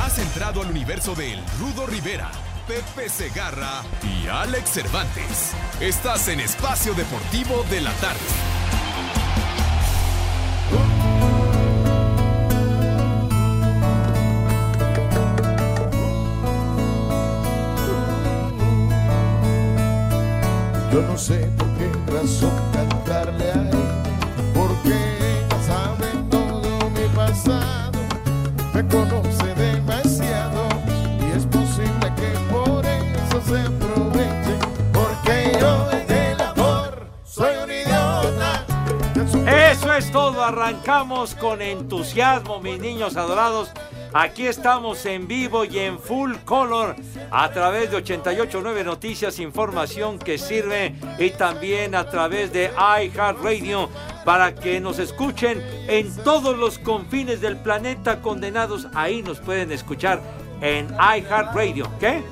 Has entrado al universo de El Rudo Rivera, Pepe Segarra y Alex Cervantes. Estás en Espacio Deportivo de la Tarde. Yo no sé por qué razón cantarle a él, porque sabe todo mi pasado, me conoce todo, arrancamos con entusiasmo, mis niños adorados. Aquí estamos en vivo y en full color a través de 889 Noticias, información que sirve y también a través de iHeartRadio para que nos escuchen en todos los confines del planeta condenados. Ahí nos pueden escuchar en iHeartRadio. ¿Qué?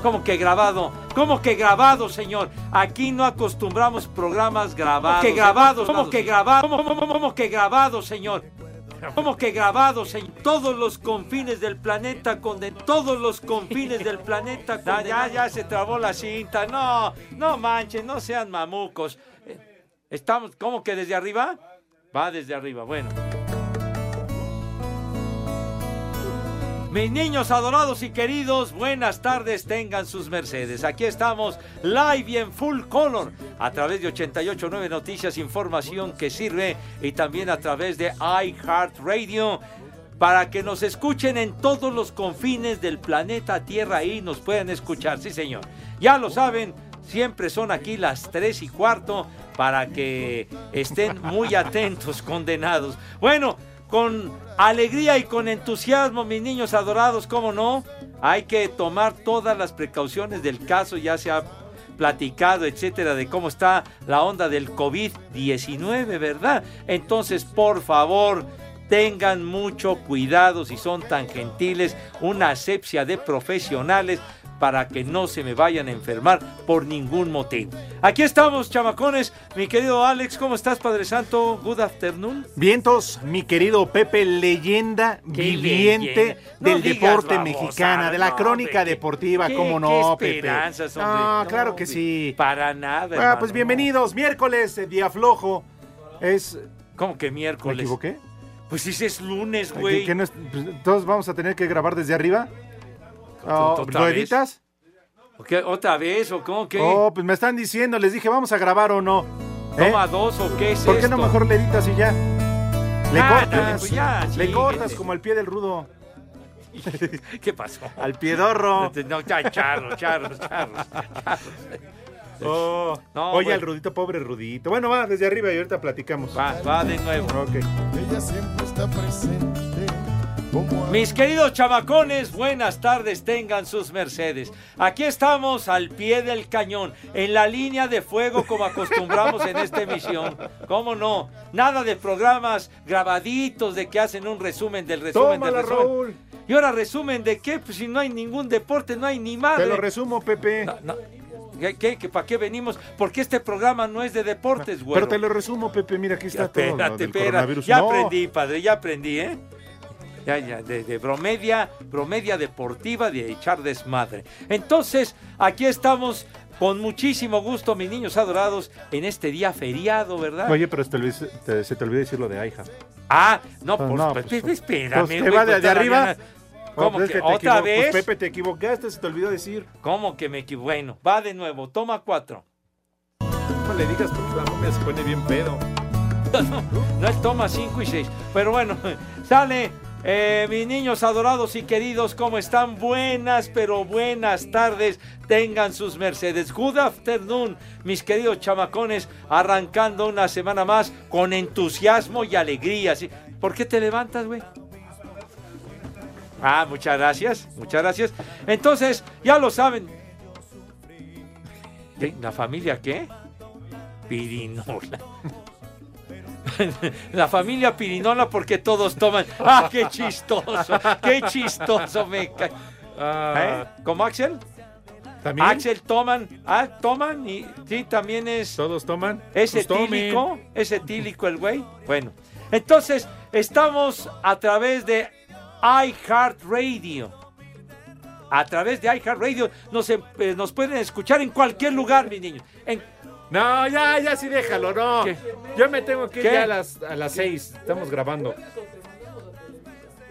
¿Cómo que grabado? ¿Cómo que grabado, señor? Aquí no acostumbramos programas grabados. ¿Cómo que grabados? ¿Cómo que grabado? ¿Cómo, que grabado, señor? ¿Cómo que grabados en todos los confines del planeta con de todos los confines del planeta? Ya, ya, ya se trabó la cinta. No, no manchen, no sean mamucos. Eh, Estamos, ¿cómo que desde arriba? Va desde arriba, bueno. Mis niños adorados y queridos, buenas tardes, tengan sus mercedes. Aquí estamos live y en full color a través de 889 Noticias, información que sirve y también a través de iHeartRadio para que nos escuchen en todos los confines del planeta Tierra y nos puedan escuchar. Sí, señor. Ya lo saben, siempre son aquí las 3 y cuarto para que estén muy atentos, condenados. Bueno, con alegría y con entusiasmo, mis niños adorados, ¿cómo no? Hay que tomar todas las precauciones del caso, ya se ha platicado, etcétera, de cómo está la onda del COVID-19, ¿verdad? Entonces, por favor, tengan mucho cuidado si son tan gentiles, una asepsia de profesionales para que no se me vayan a enfermar por ningún motivo. Aquí estamos, chamacones. Mi querido Alex, ¿cómo estás, Padre Santo? Good afternoon. Vientos, mi querido Pepe, leyenda Qué viviente leyenda. Del deporte babosadas, mexicana, de la no, crónica deportiva, qué- cómo qué no, Pepe. esperanzas, hombre. Ah, No, claro que sí. Para nada. Ah, hermano, pues bienvenidos, miércoles, eh, día flojo. Es. ¿Cómo que ¿Me miércoles? equivoqué? Pues si es lunes, ¿Qué- güey. qué no es- pues, Todos vamos a tener que grabar desde arriba. Ah, ¿Otra ¿Lo vez? editas? ¿O qué? ¿Otra vez o cómo que? Oh, pues me están diciendo, les dije, vamos a grabar o no. ¿Eh? ¿Toma dos o qué es ¿Por qué no mejor le editas y ya? Le Ándale, cortas. pues ya, le sí, cortas como al pie del rudo. ¿Qué pasó? Al piedorro. No, ya, charros, charros, charros. Oh. No, Oye, bueno. al rudito, pobre rudito. Bueno, va desde arriba y ahorita platicamos. Va, va de nuevo. Ok. Ella siempre está presente. Mis queridos chamacones, buenas tardes, tengan sus mercedes. Aquí estamos al pie del cañón, en la línea de fuego como acostumbramos en esta emisión. ¿Cómo no? Nada de programas grabaditos de que hacen un resumen del resumen Tómala, del resumen. Raúl. ¿Y ahora resumen de qué? Pues si no hay ningún deporte, no hay ni madre. Te lo resumo, Pepe. No, no. ¿Qué, qué, qué- ¿Para qué venimos? Porque este programa no es de deportes, güey. Pero te lo resumo, Pepe. Mira, aquí está todo lo Espérate, espérate. Ya No. aprendí, padre, ya aprendí, ¿eh? Ya, ya, de, de bromedia, bromedia deportiva, de echar desmadre. Entonces, aquí estamos con muchísimo gusto, mis niños adorados, en este día feriado, ¿verdad? Oye, pero se te, olvidó, te- se te olvidó decir lo de Aija. ah, no, Pues pues, no, pues, pues, pues, espérame, pues, te güey, va de- pues, de arriba. no- ¿Cómo Oh, pues que te otra vez? Pues Pepe, te equivocaste, se te olvidó decir. ¿Cómo que me equivoco? Bueno, va de nuevo, toma cuatro. No le digas porque la momia se pone bien pedo. No es toma 5 y 6. Pero bueno, sale. Eh, mis niños adorados y queridos, ¿cómo están? Buenas, pero buenas tardes. Tengan sus mercedes. Good afternoon, mis queridos chamacones, arrancando una semana más con entusiasmo y alegría. ¿Por qué te levantas, güey? Ah, muchas gracias, muchas gracias. Entonces, ya lo saben. ¿La familia qué? Pirinola. La familia Pirinola porque todos toman. ¡Ah, qué chistoso! ¡Qué chistoso me cae! ¿Eh? ¿Como Axel? ¿También? Axel toman, ah, toman y sí, también es, ¿Todos toman? es Pues tomen. etílico, es etílico el güey. Bueno, entonces estamos a través de iHeartRadio. A través de iHeartRadio nos, em- eh, nos pueden escuchar en cualquier lugar, mis niños. En, No, ya, ya sí déjalo, no. ¿Qué? Yo me tengo que ir ¿Qué? ya a las, a las seis. Estamos grabando.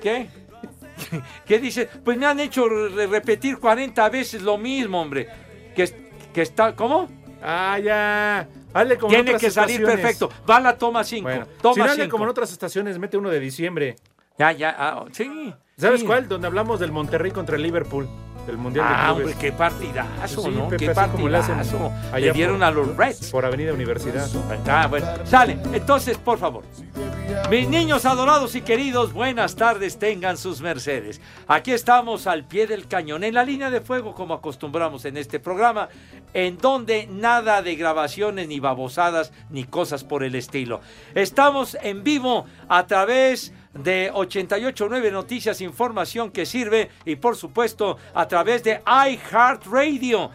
¿Qué? ¿Qué dice? Pues me han hecho re- repetir 40 veces lo mismo, hombre. Que, que está, ¿cómo? Ah, ya. Hazle como en Tiene otras que salir estaciones. perfecto. Va la toma 5. Bueno, si toma no hazle 5. como en otras estaciones, mete uno de diciembre. Ya, ya, ah, sí. ¿Sabes sí. cuál? Donde hablamos del Monterrey contra el Liverpool. Del Mundial de Ah, Clubes. hombre, qué partidazo, Sí, ¿no? Pepe, qué le partidazo. Le dieron por- a los Reds. Por Avenida Universidad. Ah, bueno. Sale. Entonces, por favor. Mis niños adorados y queridos, buenas tardes, tengan sus mercedes. Aquí estamos al pie del cañón, en la línea de fuego, como acostumbramos en este programa, en donde nada de grabaciones, ni babosadas, ni cosas por el estilo. Estamos en vivo a través de 889 Noticias, información que sirve, y por supuesto, a través de iHeartRadio.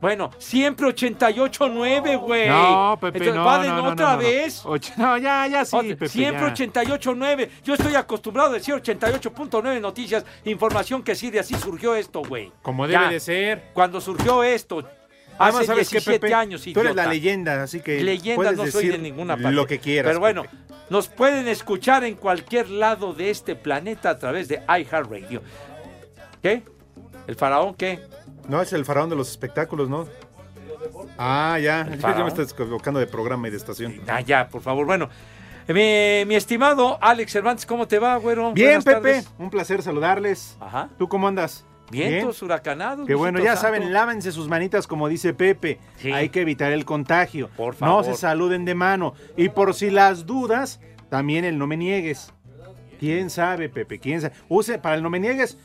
Bueno, siempre 88.9, güey. No, Pepe, Entonces, no, ¿va de no, no, otra no, vez? Ocho- no, ya, ya sí, Otra- Pepe, siempre ya. 88.9. Yo estoy acostumbrado a decir 88.9 noticias, información que sirve. Así surgió esto, güey. Como debe Ya. de ser. Cuando surgió esto, Además, hace ¿sabes qué, 17 Pepe? años, Tú eres la leyenda, así que Leyenda puedes no soy decir de ninguna parte. lo que quieras. Pero bueno, Pepe. Nos pueden escuchar en cualquier lado de este planeta a través de iHeartRadio. ¿Qué? ¿El faraón qué? No, es el faraón de los espectáculos, ¿no? Ah, ya. Ya faraón? me estás equivocando de programa y de estación. Ah, ya, por favor. Bueno, mi, mi estimado Alex Cervantes, ¿cómo te va, güero? Bien, Buenas Pepe. tardes. Un placer saludarles. Ajá. ¿Tú cómo andas? Vientos huracanados. Qué bueno, ya santo. saben, lávense sus manitas como dice Pepe. Sí. Hay que evitar el contagio. Por No favor. se saluden de mano. Y por si las dudas, también el no me niegues. ¿Quién sabe, Pepe? ¿Quién sabe? Use para el no me niegues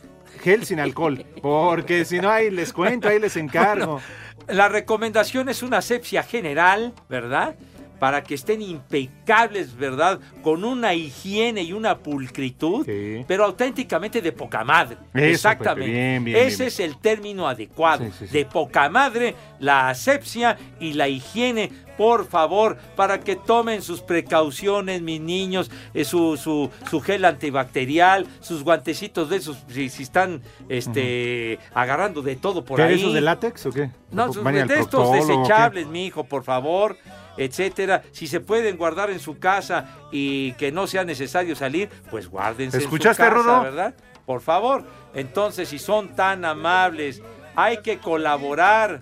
gel sin alcohol. Porque si no, ahí les cuento, ahí les encargo. La recomendación es una asepsia general, ¿verdad? Para que estén impecables, ¿verdad? Con una higiene y una pulcritud, Sí. pero auténticamente de poca madre. Eso, Exactamente. Pepe, bien, bien, Ese bien. es el término adecuado. Sí, sí, sí. De poca madre, la asepsia y la higiene. Por favor, para que tomen sus precauciones, mis niños, eh, su, su, su gel antibacterial, sus guantecitos de esos, si, si están este, agarrando de todo por ¿Qué, ahí. esos de látex o qué? No, sus- ¿Van al de estos desechables, mi hijo, por favor, etcétera. Si se pueden guardar en su casa y que no sea necesario salir, pues guárdense ¿Escuchaste, en su casa, Rudo? ¿verdad? Por favor. Entonces, si son tan amables, hay que colaborar.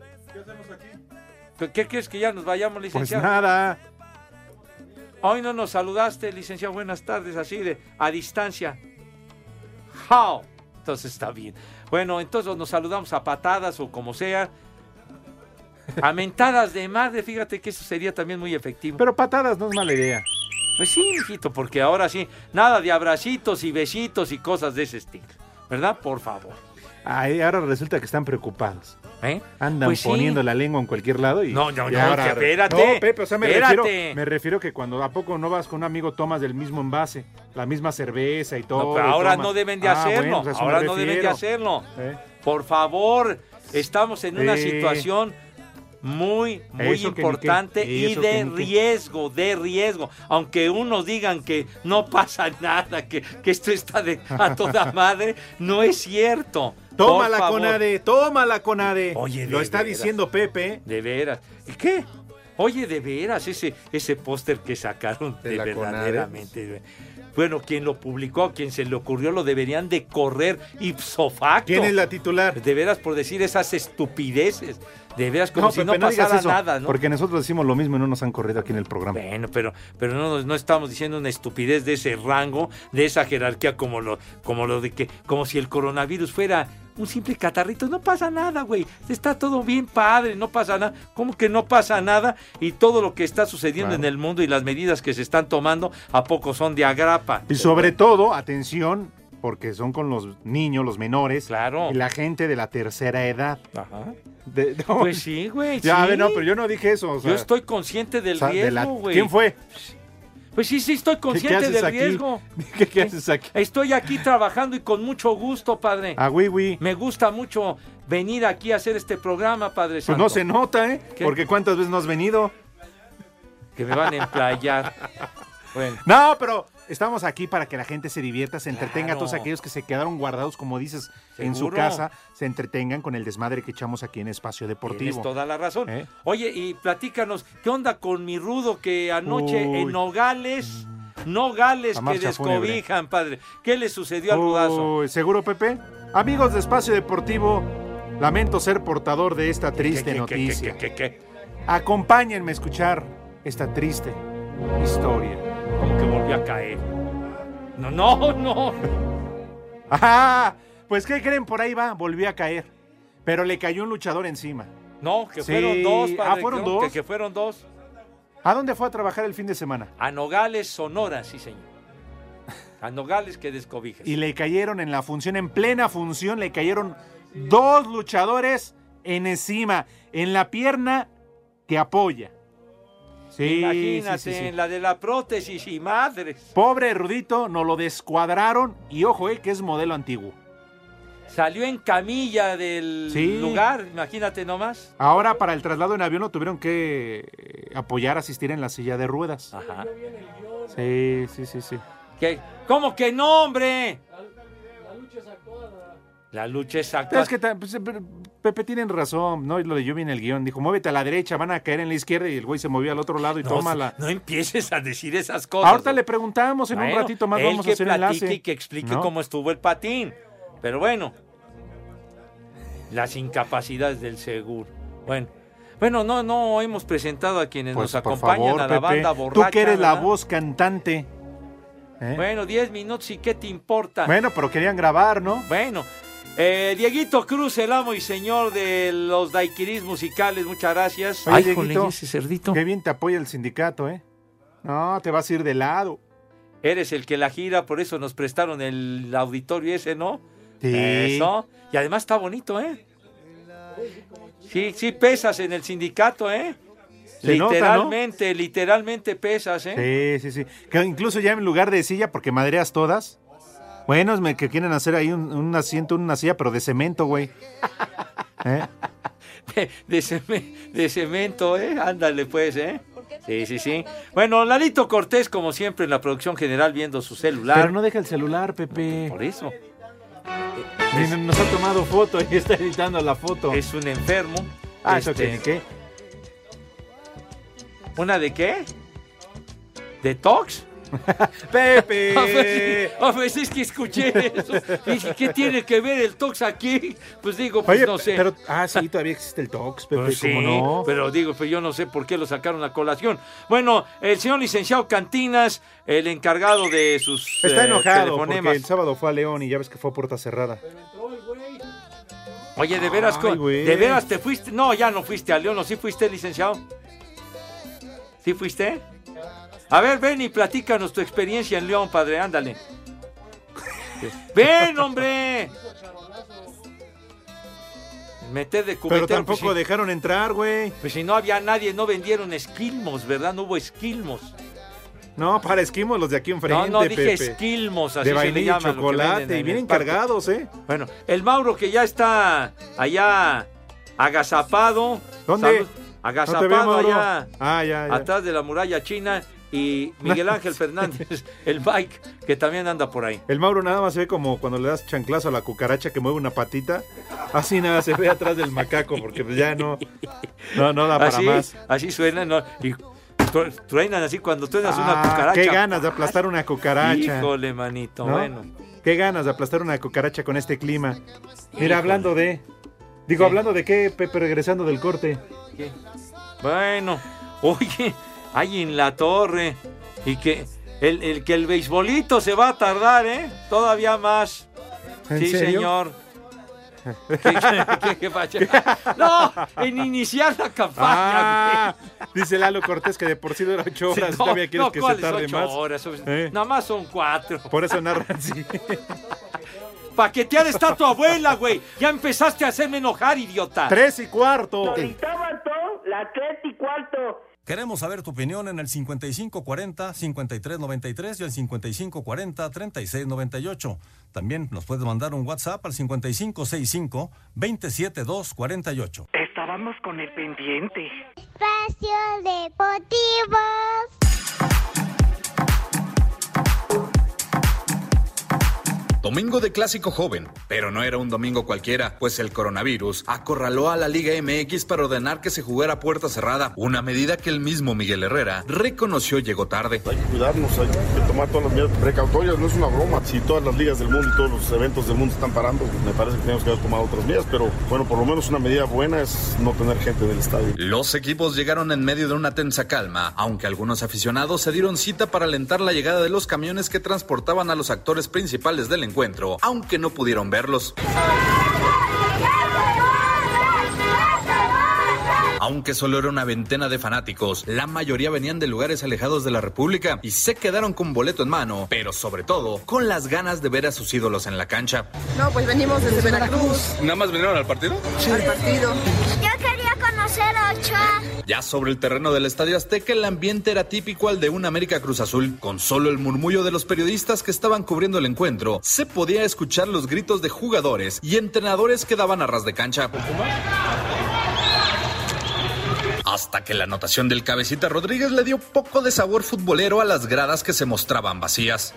¿Qué, qué quieres que ya nos vayamos, Pues licenciado? nada. Hoy no nos saludaste, licenciado. Buenas tardes, así de a distancia. How? Entonces está bien. Bueno, entonces nos saludamos a patadas o como sea. A mentadas de madre, fíjate que eso sería también muy efectivo. Pero patadas no es mala idea. Pues sí, mijito, porque ahora sí, nada de abracitos y besitos y cosas de ese estilo. ¿Verdad? Por favor. Ay, ahora resulta que están preocupados. ¿Eh? Andan Pues sí. poniendo la lengua en cualquier lado y. No, no, y no, ahora- espérate, No, Pepe, o sea, me espérate. refiero, me refiero que cuando a poco no vas con un amigo tomas del mismo envase, la misma cerveza y todo. No, pero y ahora tomas. no deben de Ah, hacerlo. bueno, pues ahora no deben de hacerlo. ¿Eh? Por favor, estamos en una situación muy, muy Eso importante y de riesgo, de riesgo. Aunque unos digan que no pasa nada, que, que esto está de, a toda madre, no es cierto. Toma Por la favor. conade, toma la conade. Oye, Lo está veras. diciendo Pepe. De veras. ¿Y qué? Oye, de veras, ese, ese póster que sacaron De de verdaderamente. Bueno, quien lo publicó, quien se le ocurrió, lo deberían de correr ipso facto. ¿Quién es la titular? De veras, por decir esas estupideces. De veras, como si no Pepe, digas pasara eso, nada, ¿no? Porque nosotros decimos lo mismo y no nos han corrido aquí en el programa. Bueno, pero, pero no, no estamos diciendo una estupidez de ese rango, de esa jerarquía, como lo, como lo de que, como si el coronavirus fuera un simple catarrito. No pasa nada, güey. Está todo bien padre, no pasa nada. ¿Cómo que no pasa nada? Y todo lo que está sucediendo Claro. en el mundo y las medidas que se están tomando, ¿a poco son de agrapa? Y sobre todo, atención, porque son con los niños, los menores. Claro. Y la gente de la tercera edad. Ajá. De- no, Pues sí, güey. ya, a sí. ver, no, pero yo no dije eso. o sea, Yo estoy consciente del o sea, riesgo, güey. ¿Quién fue? Pues sí, sí, estoy ¿Qué, consciente del aquí? riesgo. ¿Qué, qué haces aquí? Estoy aquí trabajando y con mucho gusto, padre. Ah, güey, güey. Me gusta mucho venir aquí a hacer este programa, Padre Pues Santo. no se nota, ¿eh? ¿Qué? Porque cuántas veces no has venido. Que me van a emplayar. bueno, No, pero estamos aquí para que la gente se divierta, se entretenga. Claro. Todos aquellos que se quedaron guardados, como dices, en su casa, se entretengan con el desmadre que echamos aquí en Espacio tienes Deportivo. toda la razón. ¿Eh? Oye, y platícanos, ¿qué onda con mi rudo que anoche Uy. en Nogales, Nogales La que fúnebre. descobijan, padre? ¿Qué le sucedió al rudazo? Uy, ¿Seguro, Pepe? Amigos de Espacio Deportivo, lamento ser portador de esta triste ¿Qué, qué, noticia. qué, qué, qué, qué? Acompáñenme a escuchar esta triste historia. ¿Cómo que volvió a caer? No, no, no. ¡Ah! Pues, ¿qué creen? Por ahí va, volvió a caer. Pero le cayó un luchador encima. No, que Sí. fueron dos, padre. Ah, ¿fueron dos? Que, que fueron dos. ¿A dónde fue a trabajar el fin de semana? A Nogales, Sonora, sí, señor. A Nogales que descobijas. Y le cayeron en la función, en plena función, le cayeron dos luchadores en encima, en la pierna que apoya. Sí, Imagínate, sí, sí, sí. en la de la prótesis y madres. Pobre Rudito, nos lo descuadraron y ojo, eh, que es modelo antiguo. Salió en camilla del Sí. lugar, imagínate nomás. Ahora para el traslado en avión lo tuvieron que eh, apoyar, asistir en la silla de ruedas. Ajá. Sí, sí, sí, sí. ¿Qué? ¿Cómo que no, hombre? La lucha es actual. Es que ta- pues, eh, Pepe tienen razón, no, lo leyó bien el guion. Dijo, muévete a la derecha, van a caer en la izquierda y el güey se movió al otro lado y no, tómala. no empieces a decir esas cosas. Ahorita le preguntamos, en un ratito más él vamos que a hacer enlace. y que explique ¿No? cómo estuvo el patín. Pero bueno, las incapacidades del seguro. Bueno, bueno, no, no hemos presentado a quienes Pues, nos acompañan favor, a la Pepe, banda borracha. Tú que eres la voz cantante. ¿eh? Bueno, 10 minutos y qué te importa. Bueno, pero querían grabar, ¿no? Bueno, eh, Dieguito Cruz, el amo y señor de los daiquiris musicales, muchas gracias. Oye, Ay, Dieguito, jole, ese cerdito. Qué bien te apoya el sindicato, ¿eh? No, te vas a ir de lado. Eres el que la gira, por eso nos prestaron el auditorio ese, ¿no? Sí. Eso. Y además está bonito, ¿eh? Sí, sí pesas en el sindicato, ¿eh? Se nota, ¿no? literalmente, literalmente pesas, ¿eh? Sí, sí, sí. Que incluso ya en lugar de silla, porque madreas todas. Bueno, es me- que quieren hacer ahí un, un asiento, una silla, pero de cemento, güey. ¿Eh? De, ceme- de cemento, ¿eh? Ándale, pues, ¿eh? Sí, sí, sí. Bueno, Lalito Cortés, como siempre, en la producción general, viendo su celular. Pero no deja el celular, Pepe. Por eso. Nos ha tomado foto y está editando la foto. Es un enfermo. Ah, eso Este, que ni qué. ¿Una de qué? ¿De Tox? Pepe. A ver, a ver, es que escuché eso. Dije, ¿qué tiene que ver el Tox aquí? Pues digo, pues Oye, no sé. pero ah, sí, todavía existe el Tox, Pepe, Pues sí, ¿cómo no? pero digo, pues yo no sé por qué lo sacaron a colación. Bueno, el señor licenciado Cantinas, el encargado de sus Está eh, enojado porque el sábado fue a León y ya ves que fue a puerta cerrada. Oye, de veras, Ay, güey. de veras te fuiste. No, ya no fuiste a León, ¿o sí fuiste, licenciado? ¿Sí fuiste? A ver, ven y platícanos tu experiencia en León, padre, ándale. ¡Ven, hombre! Meter de Pero cubetero, tampoco pues, si- dejaron entrar, güey. Pues si no había nadie, no vendieron esquilmos, ¿verdad? No hubo esquilmos. No, para esquimos los de aquí No, enfrente, no, dije Pepe. esquilmos, así de se le llama. chocolate y en bien el parque. encargados, ¿eh? Bueno, el Mauro que ya está allá agazapado. ¿Dónde? Salud. No veo, agazapado allá Ah, ya, ya. atrás de la muralla china. Y Miguel Ángel Fernández, el bike, que también anda por ahí. El Mauro nada más se ve como cuando le das chanclazo a la cucaracha que mueve una patita. Así nada se ve atrás del macaco porque pues ya no, no, no da para Así, más. así suenan, ¿no? Y tru- truenan así cuando truenas una Ah, cucaracha. qué ganas de aplastar una cucaracha. Híjole, manito, ¿No? bueno. Qué ganas de aplastar una cucaracha con este clima. Mira, Híjole. hablando de. Digo, hablando de qué, Pepe, regresando del corte. ¿Qué? Bueno, oye, hay en la torre. Y que el, el que el beisbolito se va a tardar, ¿eh? Todavía más. ¿En sí, serio? señor. ¿Qué, qué-? No, en iniciar la campaña. Ah, dice Lalo Cortés que de por sí dura ocho horas. No, ¿Todavía quieres no, que se ¿cuáles tarde ocho más? horas? ¿Eh? Nada más son cuatro. Por eso narran así. paqueteada está tu abuela, güey. Ya empezaste a hacerme enojar, idiota. Tres y cuarto. Cristóbal, la tres y cuarto. Queremos saber tu opinión en el 5540-5393 y el 5540-3698. También nos puedes mandar un WhatsApp al 5565-27248. Estábamos con el pendiente. Espacio Deportivo. Domingo de clásico joven, pero no era un domingo cualquiera, pues el coronavirus acorraló a la Liga MX para ordenar que se jugara puerta cerrada, una medida que el mismo Miguel Herrera reconoció llegó tarde. Hay que cuidarnos, hay que tomar todas las medidas precautorias, no es una broma. Si todas las ligas del mundo y todos los eventos del mundo están parando, me parece que tenemos que haber tomado otras medidas, pero bueno, por lo menos una medida buena es no tener gente en el estadio. Los equipos llegaron en medio de una tensa calma, aunque algunos aficionados se dieron cita para alentar la llegada de los camiones que transportaban a los actores principales del encuentro, aunque no pudieron verlos. Aunque solo era una veintena de fanáticos, la mayoría venían de lugares alejados de la República y se quedaron con boleto en mano, pero sobre todo con las ganas de ver a sus ídolos en la cancha. No, pues venimos desde Veracruz ¿Nada más vinieron al partido? al partido. Yo Ya sobre el terreno del Estadio Azteca, el ambiente era típico al de un América Cruz Azul. Con solo el murmullo de los periodistas que estaban cubriendo el encuentro, se podía escuchar los gritos de jugadores y entrenadores que daban a ras de cancha. Hasta que la anotación del cabecita Rodríguez le dio poco de sabor futbolero a las gradas que se mostraban vacías.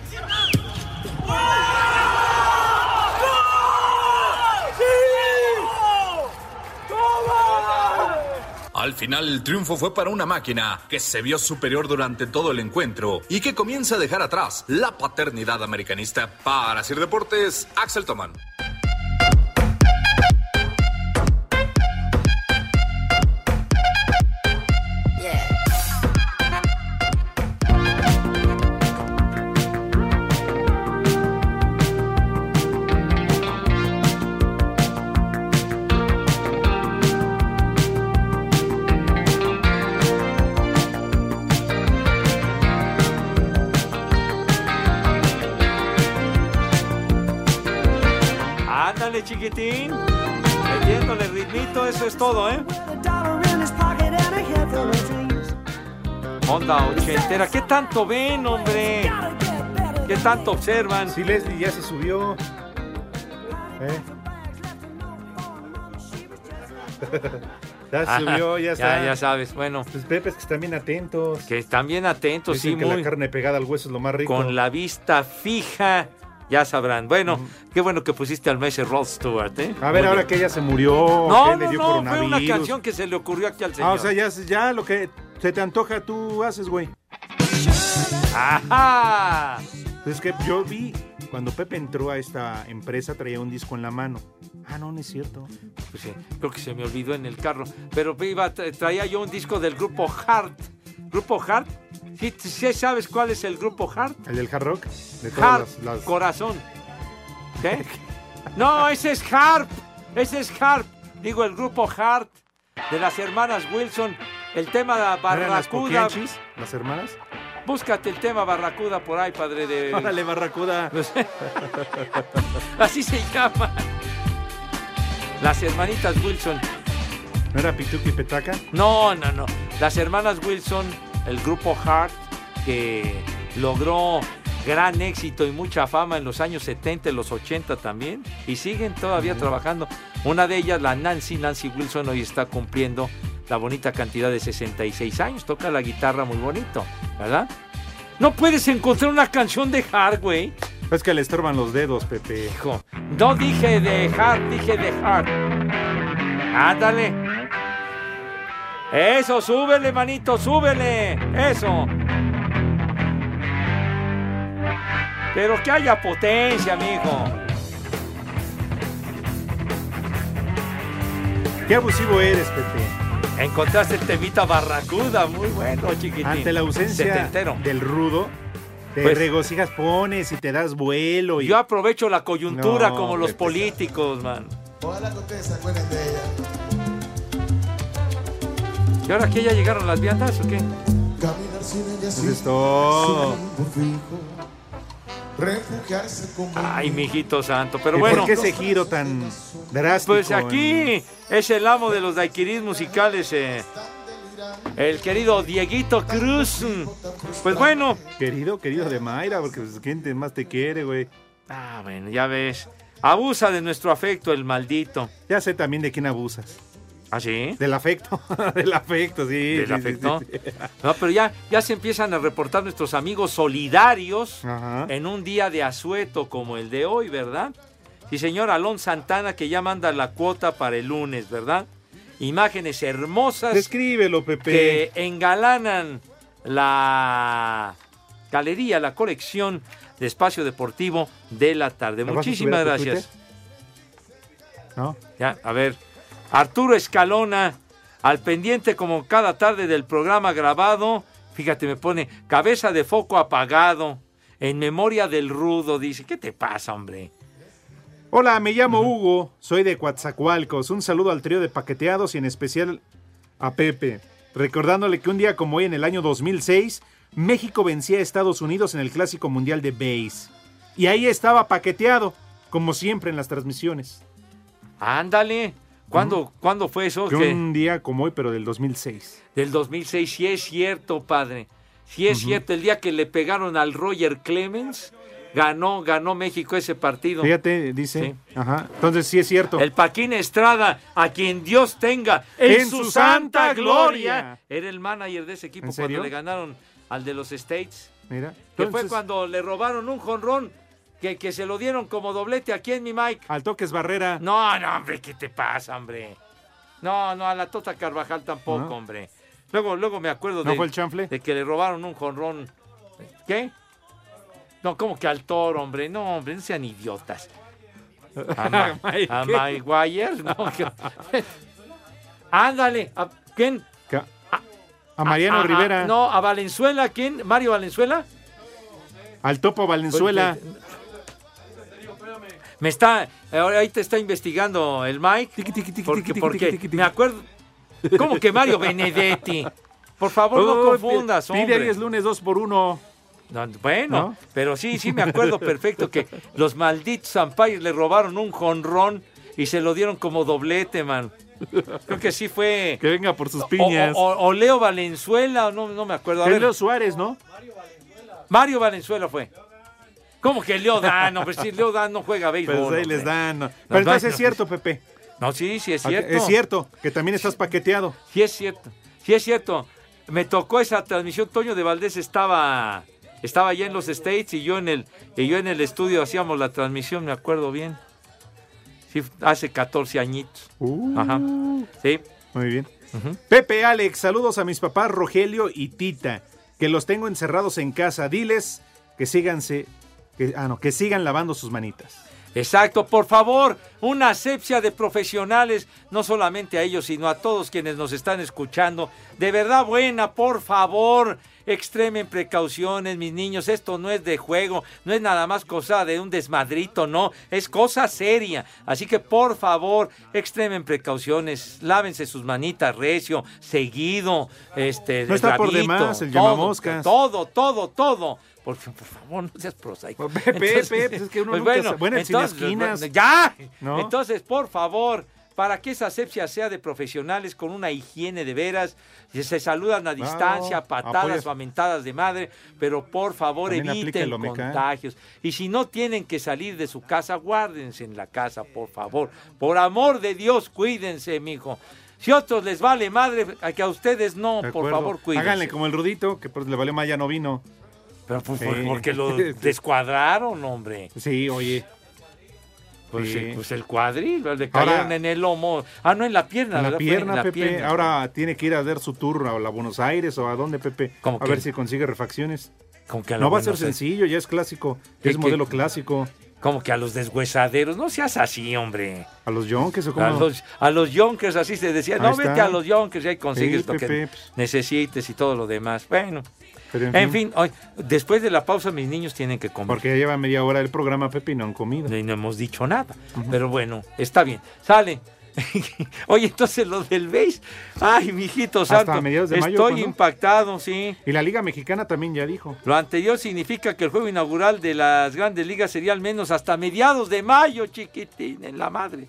Al final el triunfo fue para una máquina que se vio superior durante todo el encuentro y que comienza a dejar atrás la paternidad americanista. Para Sir Deportes, Axel Toman. Ochentera. ¿Qué tanto ven, hombre? ¿Qué tanto observan? Sí, Leslie ya se subió. ¿Eh? ya subió, ya está. Ya, ya sabes, bueno. Pues Pepe, es que están bien atentos. Que están bien atentos, Dicen sí, que muy. la carne pegada al hueso es lo más rico. Con la vista fija, ya sabrán. Bueno, qué bueno que pusiste al Messi Rod Stewart, ¿eh? A ver, Muy ahora bien. que ella se murió, No, que le no, dio no, fue coronavirus. una canción que se le ocurrió aquí al señor. Ah, o sea, ya, ya lo que se te antoja tú haces, güey. ¡Ajá! Es que yo vi cuando Pepe entró a esta empresa traía un disco en la mano. Ah, no, no es cierto. Pues sí, creo que se me olvidó en el carro. Pero iba, tra- traía yo un disco del grupo Heart. ¿Grupo Heart? ¿Sí, sí sabes cuál es el grupo Heart? El del hard rock. De todas Harp, las- las- corazón. ¿Qué? No, ese es Harp. Ese es Harp. Digo, el grupo Heart de las hermanas Wilson. El tema de ¿No eran las Barracuda. Coquianchis, las hermanas? Búscate el tema Barracuda por ahí, padre de. Órale, Barracuda. Así se llama. Las hermanitas Wilson. ¿No era Pituki y Petaca? No, no, no. Las hermanas Wilson, el grupo Heart, que logró gran éxito y mucha fama en los años 70 y los 80 también, y siguen todavía trabajando. Una de ellas, la Nancy, Nancy Wilson, hoy está cumpliendo la bonita cantidad de 66 años. Toca la guitarra muy bonito, ¿verdad? No puedes encontrar una canción de güey. Es que le estorban los dedos, Pepe. Hijo, no dije de Heart, dije de Heart. Ándale. Eso, súbele, manito, súbele. Eso. Pero que haya potencia, mijo. Qué abusivo eres, Pepe. Encontraste el temita barracuda, muy bueno, chiquitín. Ante la ausencia Setentero. del rudo, te Pues- regocijas, pones y te das vuelo. Y... Yo aprovecho la coyuntura No, como los políticos, man. Ojalá que se acuerden de ella. ¿Y ahora que ya llegaron las viandas o qué? Caminar sin ella Eso es todo. Refugiarse como Ay, mijito santo. Pero ¿Y bueno. ¿Por qué ese giro tan drástico? Pues aquí es el amo de los daiquiris musicales, eh, el querido Dieguito Cruz. Pues bueno. Querido, querido de Mayra, porque pues, ¿quién te- más te quiere, güey? Ah, bueno, ya ves. Abusa de nuestro afecto, el maldito. Ya sé también de quién abusas. ¿Ah, sí? Del afecto, del afecto, sí. ¿Del sí, afecto? sí, sí. No, pero ya, ya se empiezan a reportar nuestros amigos solidarios Ajá. en un día de asueto como el de hoy, ¿verdad? Sí, señor Alonso Santana que ya manda la cuota para el lunes, ¿verdad? Imágenes hermosas Descríbelo, Pepe. que engalanan la galería, la colección de espacio deportivo de la tarde. ¿La vas a Muchísimas gracias. ¿No? Ya, a ver. Arturo Escalona, al pendiente como cada tarde del programa grabado. Fíjate, me pone cabeza de foco apagado. En memoria del rudo, dice. ¿Qué te pasa, hombre? Hola, me llamo Hugo, soy de Coatzacoalcos. Un saludo al trío de paqueteados y en especial a Pepe. Recordándole que un día como hoy, en el año 2006, México vencía a Estados Unidos en el Clásico Mundial de Base. Y ahí estaba paqueteado, como siempre en las transmisiones. Ándale. ¿Cuándo, ¿cuándo fue eso? Que un día como hoy, pero del 2006. Del 2006, sí es cierto, padre. Sí es cierto, el día que le pegaron al Roger Clemens, ganó, ganó México ese partido. Fíjate, dice. Ajá. Entonces sí es cierto. El Paquín Estrada, a quien Dios tenga en, su, santa gloria, era el manager de ese equipo ¿En cuando le ganaron al de los States. Mira. Que fue cuando le robaron un jonrón que, que se lo dieron como doblete aquí en mi Mike. Al toques Barrera. No, no, hombre, ¿qué te pasa, hombre? No, no, a la Tota Carvajal tampoco, No. hombre. Luego, luego me acuerdo ¿No de, fue el chanfle? de que le robaron un jonrón. ¿Qué? No, como que al toro, hombre. No, hombre, no sean idiotas. A, Mike, a. Maguire, no. Ándale, ¿a quién? A Mariano A- Rivera. no, a Valenzuela, ¿quién? ¿Mario Valenzuela? Al Topo Valenzuela. Me está, ahora ahí te está investigando el Mike. porque porque me acuerdo. ¿Cómo que Mario Benedetti? Por favor, no confundas, Pide hombre. ahí es lunes 2 por 1 No, bueno, ¿No? pero sí, sí me acuerdo perfecto que los malditos Ampires le robaron un jonrón y se lo dieron como doblete, man. Creo que sí fue. Que venga por sus piñas. o- o Leo Valenzuela, no, no me acuerdo. A ver, Leo Suárez, ¿no? Mario Valenzuela fue. ¿Cómo que Leo Dan? Hombre, si Leo Dan no juega béisbol. Pues ahí les dan. no. Pero entonces es cierto, Pepe. No, sí, sí es Ah, cierto. Es cierto, que también estás paqueteado. Sí es cierto. Sí es cierto. Me tocó esa transmisión. Toño de Valdés estaba estaba allá en los States y yo en el y yo en el estudio hacíamos la transmisión, me acuerdo bien. Sí, hace 14 añitos. Ajá. Sí. Muy bien. Pepe, Alex, saludos a mis papás Rogelio y Tita, que los tengo encerrados en casa. Diles que síganse, que, ah, no, que sigan lavando sus manitas. Exacto, por favor, una asepsia de profesionales, no solamente a ellos, sino a todos quienes nos están escuchando. De verdad buena, por favor, extremen precauciones, mis niños. Esto no es de juego, no es nada más cosa de un desmadrito, no, es cosa seria. Así que por favor, extremen precauciones, lávense sus manitas recio, seguido, este, No está por demás el todo. Todo, todo, todo. Porque, por favor, no seas prosaico. Pepe, Pepe, pues es que uno nunca sabe. Bueno, el cine esquinas. bueno, ya. ¿No? Entonces, por favor, para que esa asepsia sea de profesionales con una higiene de veras, se saludan a distancia, patadas apoyas. o amentadas de madre, pero por favor También eviten Omecán. contagios. Y si no tienen que salir de su casa, guárdense en la casa, por favor. Por amor de Dios, cuídense, mijo. Si a otros les vale madre, a que a ustedes no, ¿De por favor, cuídense. Háganle como el Rudito, que pues le valió más, ya no vino. Pero pues, Sí. porque lo descuadraron, hombre. Sí, oye. Pues, Sí. eh, pues el cuadril, le Ahora- cayeron en el lomo. Ah, no, en la pierna. En la pierna, en la Pepe. pierna. Ahora tiene que ir a dar su tour a la Buenos Aires o a dónde, Pepe. ¿Cómo a que? ver si consigue refacciones. Como que a la No va a ser sencillo, ya es clásico. ¿Qué- Es modelo clásico. Como que a los deshuesaderos. No seas así, hombre. ¿A los Yonkers o cómo? A los, a los Yonkers, así se decía. Ahí No, está. vete a los Yonkers y ahí consigues Sí, lo que Pepe, pues. necesites y todo lo demás. Bueno. Pero en, fin, hoy, después de la pausa, mis niños tienen que comer. Porque ya lleva media hora el programa, Pepe, y no han comido. Y no hemos dicho nada. Pero bueno, está bien. Sale. Oye, entonces lo del base. Ay, mijito Hasta santo. mediados de mayo, Estoy ¿cuándo? impactado, sí. Y la Liga Mexicana también ya dijo. Lo anterior significa que el juego inaugural de las grandes ligas sería al menos hasta mediados de mayo, chiquitín, en la madre.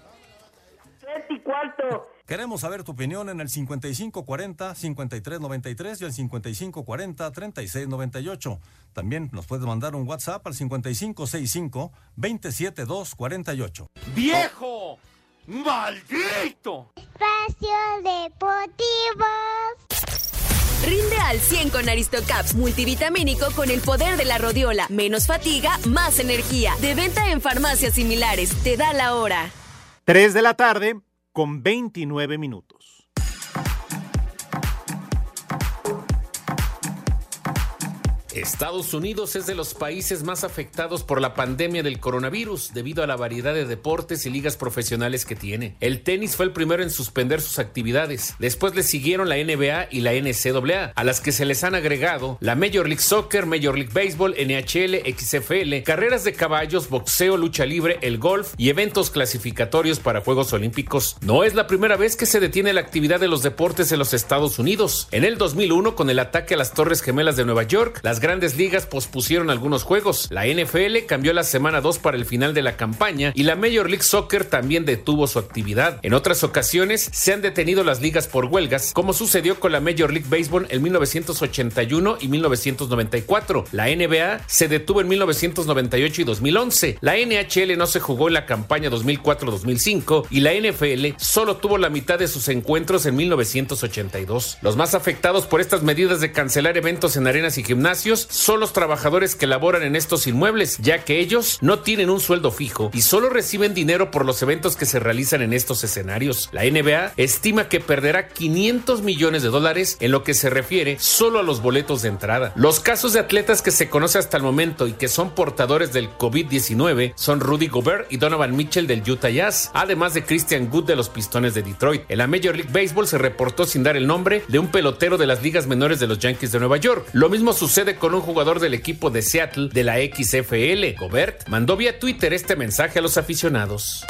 Tres y cuarto. Queremos saber tu opinión en el 5540-5393 y el 5540-3698. También nos puedes mandar un WhatsApp al 5565-27248. ¡Viejo! ¡Maldito! Espacio Deportivo. Rinde al 100 con Aristocaps multivitamínico con el poder de la rodiola. Menos fatiga, más energía. De venta en farmacias similares. Te da la hora. 3 de la tarde con 29 minutos. Estados Unidos es de los países más afectados por la pandemia del coronavirus debido a la variedad de deportes y ligas profesionales que tiene. El tenis fue el primero en suspender sus actividades. Después le siguieron la NBA y la NCAA, a las que se les han agregado la Major League Soccer, Major League Baseball, NHL, XFL, carreras de caballos, boxeo, lucha libre, el golf y eventos clasificatorios para Juegos Olímpicos. No es la primera vez que se detiene la actividad de los deportes en los Estados Unidos. En el 2001, con el ataque a las Torres Gemelas de Nueva York, las grandes ligas pospusieron algunos juegos. La NFL cambió la semana 2 para el final de la campaña y la Major League Soccer también detuvo su actividad. En otras ocasiones se han detenido las ligas por huelgas, como sucedió con la Major League Baseball en 1981 y 1994. La NBA se detuvo en 1998 y 2011. La NHL no se jugó en la campaña 2004-2005 y la NFL solo tuvo la mitad de sus encuentros en 1982. Los más afectados por estas medidas de cancelar eventos en arenas y gimnasios son los trabajadores que laboran en estos inmuebles, ya que ellos no tienen un sueldo fijo y solo reciben dinero por los eventos que se realizan en estos escenarios. La NBA estima que perderá 500 millones de dólares en lo que se refiere solo a los boletos de entrada. Los casos de atletas que se conoce hasta el momento y que son portadores del COVID-19 son Rudy Gobert y Donovan Mitchell del Utah Jazz, además de Christian Good de los Pistones de Detroit. En la Major League Baseball se reportó sin dar el nombre de un pelotero de las ligas menores de los Yankees de Nueva York. Lo mismo sucede con un jugador del equipo de Seattle de la XFL. Gobert mandó vía Twitter este mensaje a los aficionados.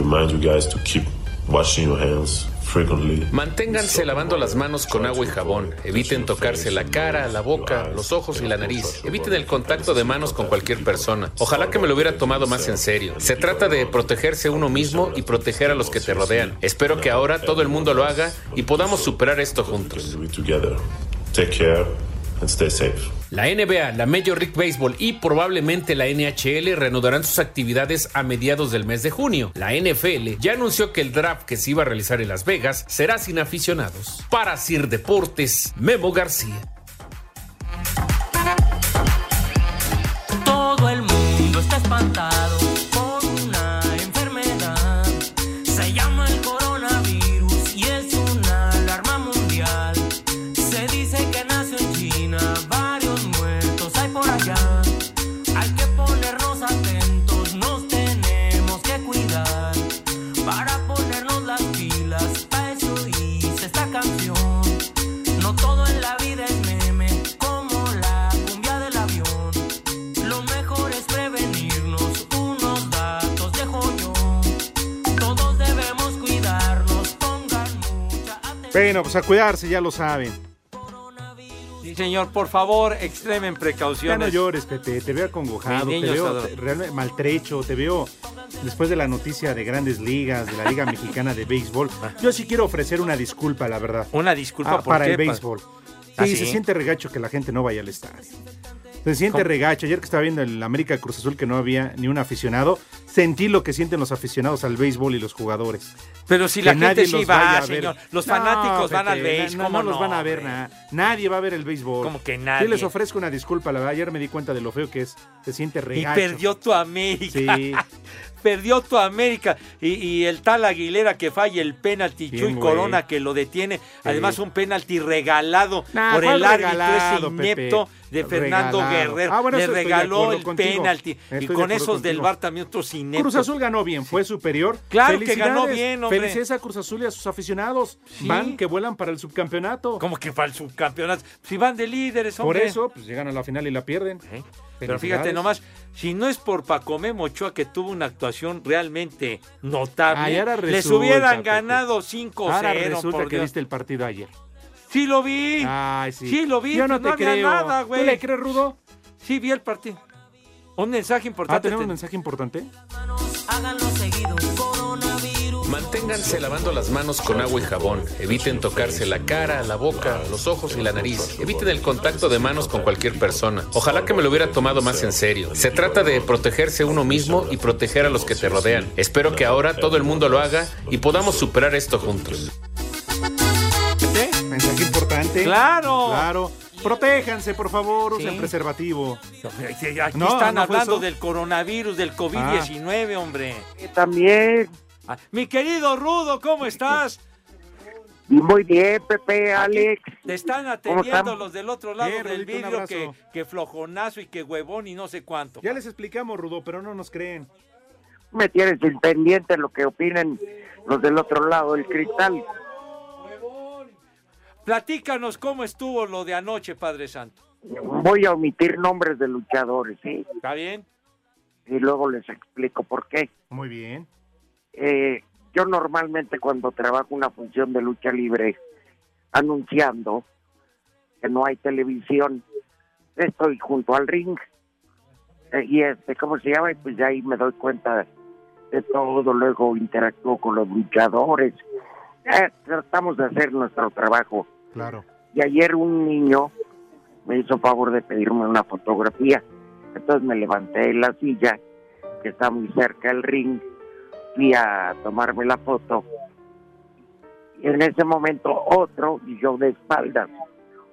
Manténganse lavando las manos con agua y jabón. Eviten tocarse la cara, la boca, los ojos y la nariz. Eviten el contacto de manos con cualquier persona. Ojalá que me lo hubiera tomado más en serio. Se trata de protegerse uno mismo y proteger a los que te rodean. Espero que ahora todo el mundo lo haga y podamos superar esto juntos. La NBA, la Major League Baseball y probablemente la NHL reanudarán sus actividades a mediados del mes de junio. La NFL ya anunció que el draft que se iba a realizar en Las Vegas será sin aficionados. Para Sir Deportes, Memo García. Bueno, pues a cuidarse, ya lo saben. Sí, señor, por favor, extremen Ya precauciones. no llores, Pepe, te veo acongojado, te veo te- realmente maltrecho, te veo después de la noticia de grandes ligas, de la Liga Mexicana de Béisbol. Yo sí quiero ofrecer una disculpa, la verdad. Una disculpa Ah, por para qué, el béisbol. Sí, ¿Ah, se siente regacho que la gente no vaya al estadio. Se siente ¿Cómo? regacho. Ayer que estaba viendo el América Cruz Azul que no había ni un aficionado, sentí lo que sienten los aficionados al béisbol y los jugadores. Pero si Que la gente sí los va, vaya a ver. señor. Los No, fanáticos van al Pepe, béis, no, ¿cómo no los van a ver nada. Nadie va a ver el béisbol. Como que nadie. Sí les ofrezco una disculpa, la verdad. Ayer me di cuenta de lo feo que es. Se siente Y regacho. perdió tu América. Sí. perdió tu América. Y, y el tal Aguilera que falla el penalti, Bien, Chuy güey. Corona que lo detiene. Además, un penalti regalado Nah, por ¿cuál el árbitro ese inepto Pepe? de Fernando Regalado. Guerrero. Ah, bueno, Le regaló el contigo. penalti. Estoy Y con esos del bar también otros ineptos. Cruz Azul ganó bien, fue superior. Claro que ganó bien, hombre. Felicidades a Cruz Azul y a sus aficionados. Sí. Van que vuelan para el subcampeonato. Como que para el subcampeonato. Si van de líderes, Por hombre. eso, pues llegan a la final y la pierden. Pero fíjate nomás, si no es por Pacomé Mochoa que tuvo una actuación realmente notable, les hubieran ganado 5-0. Ahora resulta por que Dios. viste el partido ayer. Sí lo vi. Ay, sí. Sí lo vi. Yo no pues te había creo. nada, güey. ¿Tú le crees, Rudo? Sí, vi el partido. Un mensaje Ah, importante. ¿tenemos un mensaje importante? Háganlo seguido. Manténganse lavando las manos con agua y jabón. Eviten tocarse la cara, la boca, los ojos y la nariz. Eviten el contacto de manos con cualquier persona. Ojalá que me lo hubiera tomado más en serio. Se trata de protegerse uno mismo y proteger a los que te rodean. Espero que ahora todo el mundo lo haga y podamos superar esto juntos. Mensaje importante. Claro. Claro. Protéjanse, por favor, usen Sí. preservativo. Aquí No, están ¿no hablando del coronavirus, del COVID-19, hombre. También. Ah, Mi querido Rudo, ¿cómo estás? Muy bien, Pepe, Alex. Te están ¿Cómo atendiendo están? los del otro lado Bien, del vidrio que, que flojonazo y que huevón y no sé cuánto. Ya les explicamos, Rudo, pero no nos creen. Me tienes en pendiente lo que opinen los del otro lado del cristal. Platícanos cómo estuvo lo de anoche, Padre Santo. Voy a omitir nombres de luchadores, ¿sí? ¿Está bien? Y luego les explico por qué. Muy bien. Eh, yo normalmente cuando trabajo una función de lucha libre anunciando que no hay televisión, estoy junto al ring. Eh, y este, ¿cómo se llama? Y pues ya ahí me doy cuenta de todo, luego interactúo con los luchadores. Eh, tratamos de hacer nuestro trabajo. Claro. Y ayer un niño me hizo favor de pedirme una fotografía. Entonces me levanté de la silla, que está muy cerca del ring, fui a tomarme la foto. Y en ese momento otro, y yo de espaldas,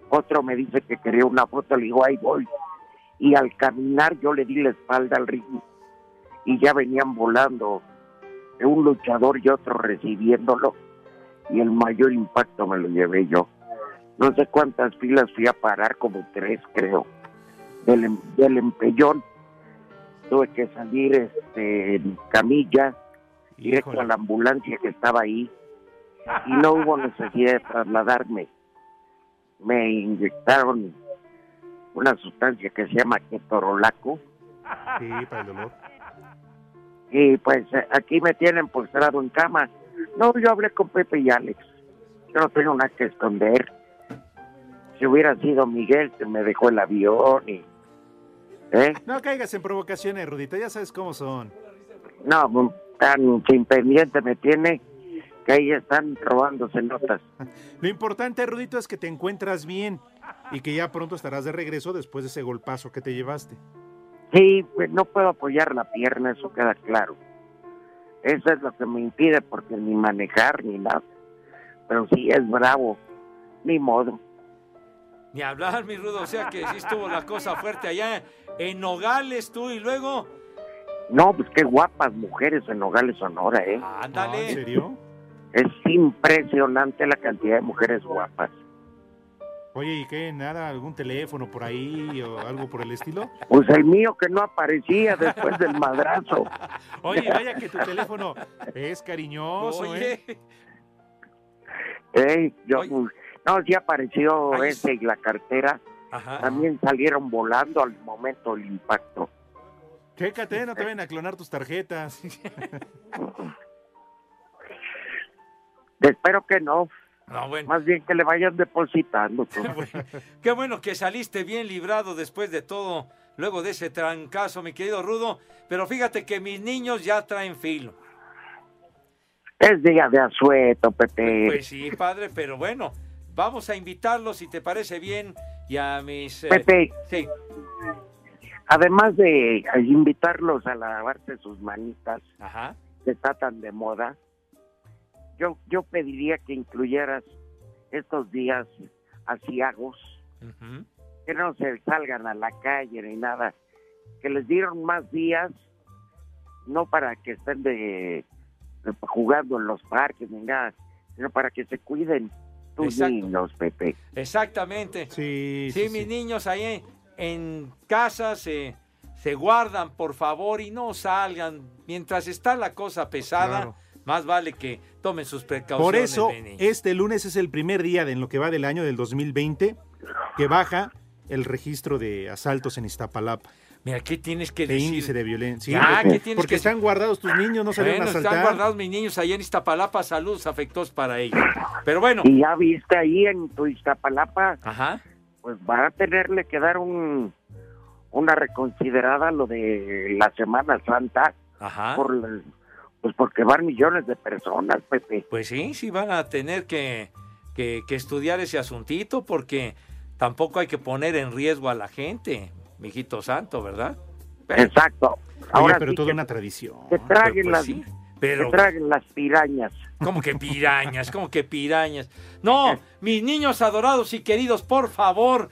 otro me dice que quería una foto, le digo, ahí voy. Y al caminar yo le di la espalda al ring y ya venían volando un luchador y otro recibiéndolo y el mayor impacto me lo llevé yo. No sé cuántas filas fui a parar, como tres creo, del, em- del empellón. Tuve que salir este, en camilla, directo a la ambulancia que estaba ahí, y no hubo necesidad de trasladarme. Me inyectaron una sustancia que se llama ketorolaco, Sí, para el dolor. y pues aquí me tienen postrado en cama. No, yo hablé con Pepe y Alex. Yo no tengo nada que esconder. Si hubiera sido Miguel, se me dejó el avión y... ¿Eh? No caigas en provocaciones, Rudito, ya sabes cómo son. No, tan sin pendiente me tiene que ahí están robándose notas. Lo importante, Rudito, es que te encuentras bien y que ya pronto estarás de regreso después de ese golpazo que te llevaste. Sí, pues no puedo apoyar la pierna, eso queda claro. Eso es lo que me impide porque ni manejar ni nada. Pero sí es bravo, ni modo. Ni hablar, mi Rudo, o sea que sí estuvo la cosa fuerte allá en Nogales tú y luego, No, pues qué guapas mujeres en Nogales, Sonora, ¿eh? ándale. ¿En serio? Es impresionante la cantidad de mujeres guapas. Oye, ¿y qué? ¿Nada? ¿Algún teléfono por ahí o algo por el estilo? Pues el mío que no aparecía después del madrazo. Oye, vaya que tu teléfono es cariñoso, ¿eh? Oye, Ey, yo, no, sí apareció ese y la cartera. Ajá. También salieron volando al momento del impacto. Chécate, no te vayan a clonar tus tarjetas. Espero que no. No, bueno. Más bien que le vayan depositando. tú. qué bueno que saliste bien librado después de todo, luego de ese trancazo, mi querido Rudo. Pero fíjate que mis niños ya traen filo. Es día de asueto, Pepe. Pues sí, padre, pero bueno, vamos a invitarlos, si te parece bien, y a mis... eh, Pepe. Sí. Además de invitarlos a lavarse sus manitas, Ajá. que está tan de moda, yo, yo pediría que incluyeras estos días asiagos, que no se salgan a la calle ni nada, que les dieron más días, no para que estén de, de- jugando en los parques ni nada, sino para que se cuiden tus Exacto. niños, Pepe. Exactamente. Sí, Sí, mis niños ahí en, casa se, se guardan, por favor, y no salgan. Mientras está la cosa pesada, Claro. más vale que tomen sus precauciones. Por eso, este lunes es el primer día de en lo que va del año del 2020 que baja el registro de asaltos en Iztapalapa. Mira, ¿qué tienes que de decir? índice de violencia. Porque, ¿qué tienes porque que- están guardados tus niños, no salieron Bueno, a están guardados mis niños allá en Iztapalapa, saludos afectuosos para ellos. Pero bueno, Y ya viste ahí en tu Iztapalapa, Ajá. Pues van a tenerle que dar un una reconsiderada lo de la Semana Santa, Ajá. por la- pues porque van millones de personas, Pepe. Pues sí, sí van a tener que, que, que estudiar ese asuntito porque tampoco hay que poner en riesgo a la gente, mijito santo, ¿verdad? Exacto. Oye, Ahora pero sí toda que una tradición. te traguen pues las, sí, pero- traguen las pirañas. Como que pirañas, como que pirañas. No, mis niños adorados y queridos, por favor,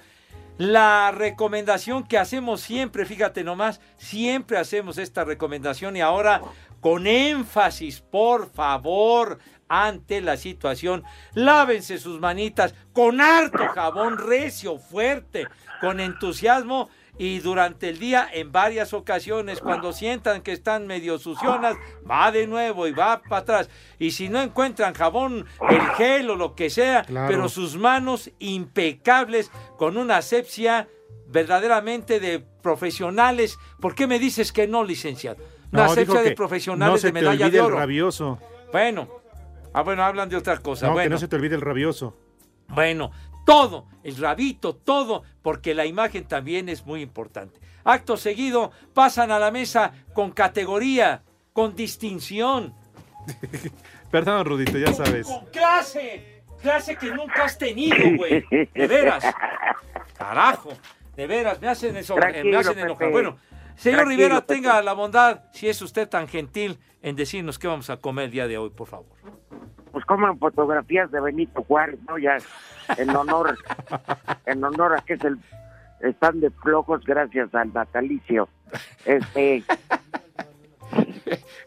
la recomendación que hacemos siempre, fíjate nomás, siempre hacemos esta recomendación y ahora con énfasis, por favor, ante la situación, lávense sus manitas con harto jabón recio, fuerte, con entusiasmo y durante el día en varias ocasiones cuando sientan que están medio sucionas, va de nuevo y va para atrás. Y si no encuentran jabón, el gel o lo que sea, Claro. pero sus manos impecables con una asepsia verdaderamente de profesionales. ¿Por qué me dices que no, licenciado? Una No, asepsia de profesionales no se de te medalla olvide de el oro. rabioso. Bueno, ah, bueno, hablan de otra cosa. No, bueno. que no se te olvide el rabioso. Bueno, todo, el rabito, todo, porque la imagen también es muy importante. Acto seguido, pasan a la mesa con categoría, con distinción, Perdón, Rudito, ya sabes. con clase, clase que nunca has tenido, güey. De veras. Carajo, de veras, me hacen eso, me hacen enojar. Pepe. Bueno, señor Tranquilo, Rivera, Pepe. tenga la bondad, si es usted tan gentil, en decirnos qué vamos a comer el día de hoy, por favor. Pues coman fotografías de Benito Juárez, ¿no? Ya en honor, en honor a que es el están de flojos gracias al natalicio. Este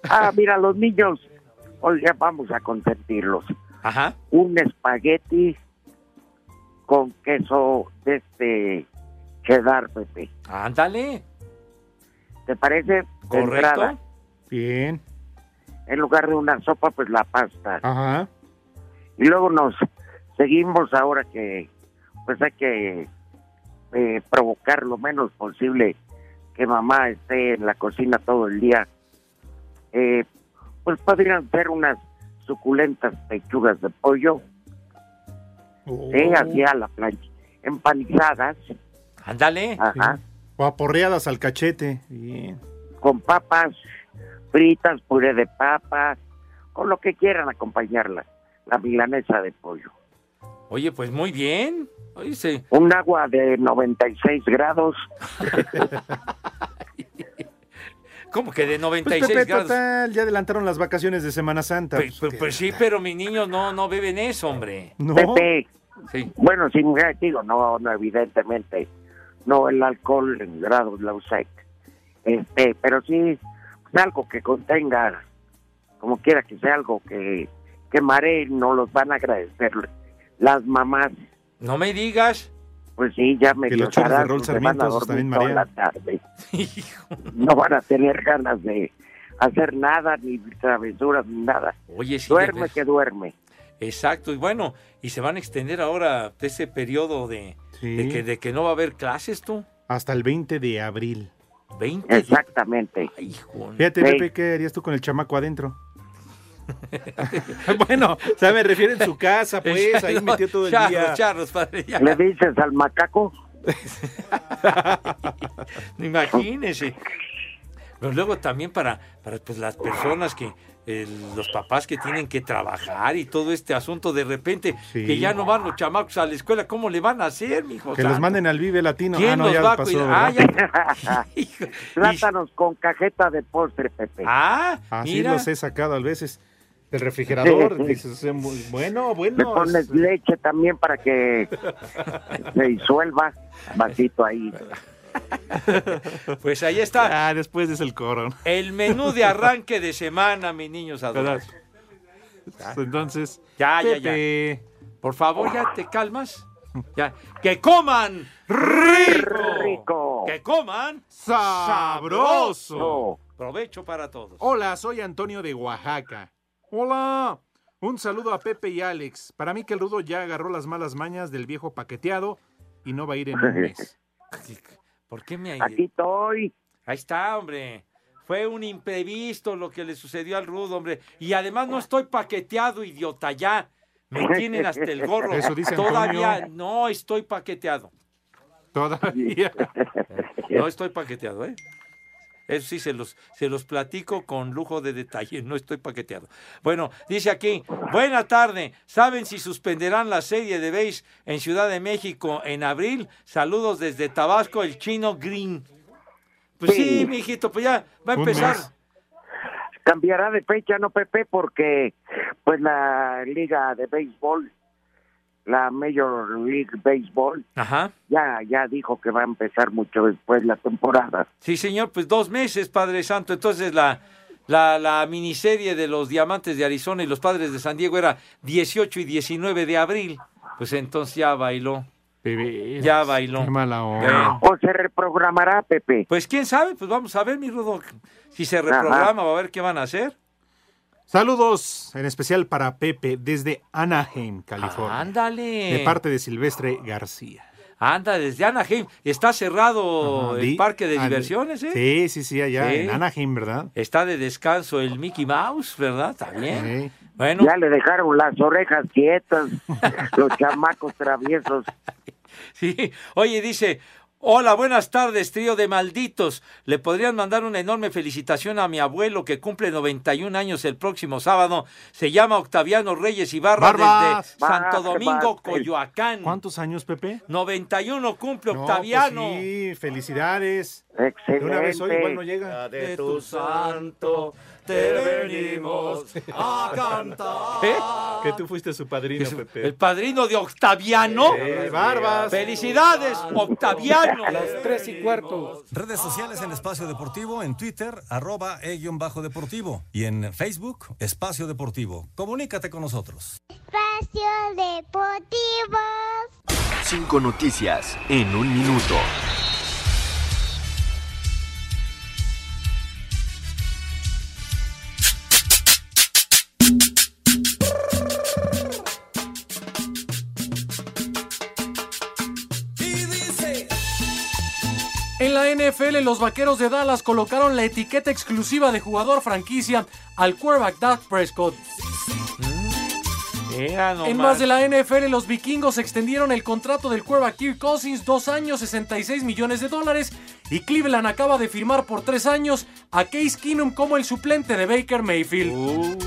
Ah, mira, los niños, hoy ya vamos a consentirlos. Ajá. Un espagueti con queso de este cheddar, Pepe. Ándale. ¿Te parece? Correcto. entrada, Bien. En lugar de una sopa, pues la pasta. Ajá. Y luego nos seguimos ahora que pues hay que eh, provocar lo menos posible que mamá esté en la cocina todo el día. Eh, pues podrían ser unas suculentas pechugas de pollo, eh, así a la plancha, empanizadas, Ándale. ajá, O aporreadas al cachete. Bien. con papas fritas, puré de papa, con lo que quieran acompañarla, la milanesa de pollo. Oye, pues muy bien. Oye, se- Un agua de 96 grados. ¿Cómo que de Pues 96 Pepe, grados? total, ya adelantaron las vacaciones de Semana Santa. Pues, pues- pues sí, pero mis niños no, no beben eso, hombre. No. Pepe, Sí. bueno, sí, digo, no, no, evidentemente, no el alcohol en grados Lausec, este, pero sí pues, algo que contenga, como quiera que sea algo que, que maree, no los van a agradecer las mamás. No me digas. Pues sí, ya me de Rol Sarmientos también toda la marean. tarde. No van a tener ganas de hacer nada, ni travesuras, ni nada. Oye, sí. Duerme que duerme. Exacto, y bueno, y se van a extender ahora ese periodo de, Sí. de, que, de que no va a haber clases, tú. Hasta el 20 de abril. 20. Exactamente. Ay. Fíjate, Sí. Pepe, ¿qué harías tú con el chamaco adentro? bueno, o sea, me refiero en su casa, pues, ahí metió todo el charros, día. charros, padre, ya. ¿Le dices al macaco? Imagínese. Pero luego también para, para pues, las personas que, eh, los papás que tienen que trabajar y todo este asunto de repente, Sí. que ya no van los chamacos a la escuela, ¿cómo le van a hacer, mijo? Que los manden al Vive Latino. ¿Quién ah, no, los ya va a. Ah, ya. Plátanos con cajeta de postre, Pepe. Ah, Así mira. los he sacado a veces del refrigerador. Sí. Dices, muy- bueno, Le bueno. pones leche también para que se disuelva. Vasito ahí. Pues ahí está. Ah, después es el coro. El menú de arranque de semana, mis niños adorados. Entonces, Ya, ya, Pepe, Por favor, ya te calmas. Ya. ¡Que coman rico! Rico. ¡Que coman sabroso. Provecho para todos. Hola, soy Antonio de Oaxaca. Hola. Un saludo a Pepe y Alex. Para mí que el rudo ya agarró las malas mañas del viejo paqueteado y no va a ir en un mes. ¿Por qué me Aquí estoy. Ahí está, hombre. Fue un imprevisto lo que le sucedió al Rudo, hombre. Y además no estoy paqueteado, idiota, ya. Me tienen hasta el gorro. Eso dice Todavía Antonio. no estoy paqueteado. Todavía. No estoy paqueteado, ¿eh? Eso sí, se los, se los platico con lujo de detalle, no estoy paqueteado. Bueno, dice aquí, buena tarde, ¿saben si suspenderán la serie de base en Ciudad de México en abril? Saludos desde Tabasco, el chino Green. Pues sí, Sí. mijito, pues ya va a empezar. Cambiará de fecha, ¿no, Pepe? Porque pues la liga de béisbol, la Major League Baseball, Ajá. ya, ya dijo que va a empezar mucho después la temporada. Sí, señor, pues dos meses, Padre Santo. Entonces la, la, la miniserie de los Diamantes de Arizona y los Padres de San Diego era 18 y 19 de abril. Pues entonces ya bailó. Ya bailó. Qué mala onda. O se reprogramará, Pepe. Pues quién sabe, pues vamos a ver, mi Rudo. Si se reprograma, va a ver qué van a hacer. Saludos en especial para Pepe desde Anaheim, California. Ándale. De parte de Silvestre García. Anda, desde Anaheim. Está cerrado Ajá, el di- parque de diversiones, ¿eh? Sí, sí, sí, allá Sí. en Anaheim, ¿verdad? Está de descanso el Mickey Mouse, ¿verdad? También. Bueno. Ya le dejaron las orejas quietas, los chamacos traviesos. Sí, oye, dice, hola, buenas tardes, trío de malditos. ¿Le podrían mandar una enorme felicitación a mi abuelo que cumple 91 años el próximo sábado? Se llama Octaviano Reyes Ibarra Barbas. desde Santo Barbas. Domingo, Coyoacán. ¿Cuántos años, Pepe? 91 cumple No, Octaviano. pues sí, felicidades. Excelente. De una vez hoy igual no llega. De tu santo te venimos a cantar. ¿Eh? Que tú fuiste su padrino, Pepe. El padrino de Octaviano. Eh, Barbas. Felicidades, Octaviano. Las tres y cuarto. Redes sociales en Espacio Deportivo, en Twitter, arroba e-bajo deportivo. Y en Facebook, Espacio Deportivo. Comunícate con nosotros. Espacio Deportivo. Cinco noticias en un minuto. NFL, los vaqueros de Dallas colocaron la etiqueta exclusiva de jugador franquicia al quarterback Dak Prescott. En más de la NFL, los vikingos extendieron el contrato del quarterback Kirk Cousins dos años, 66 millones de dólares. Y Cleveland acaba de firmar por tres años a Case Keenum como el suplente de Baker Mayfield.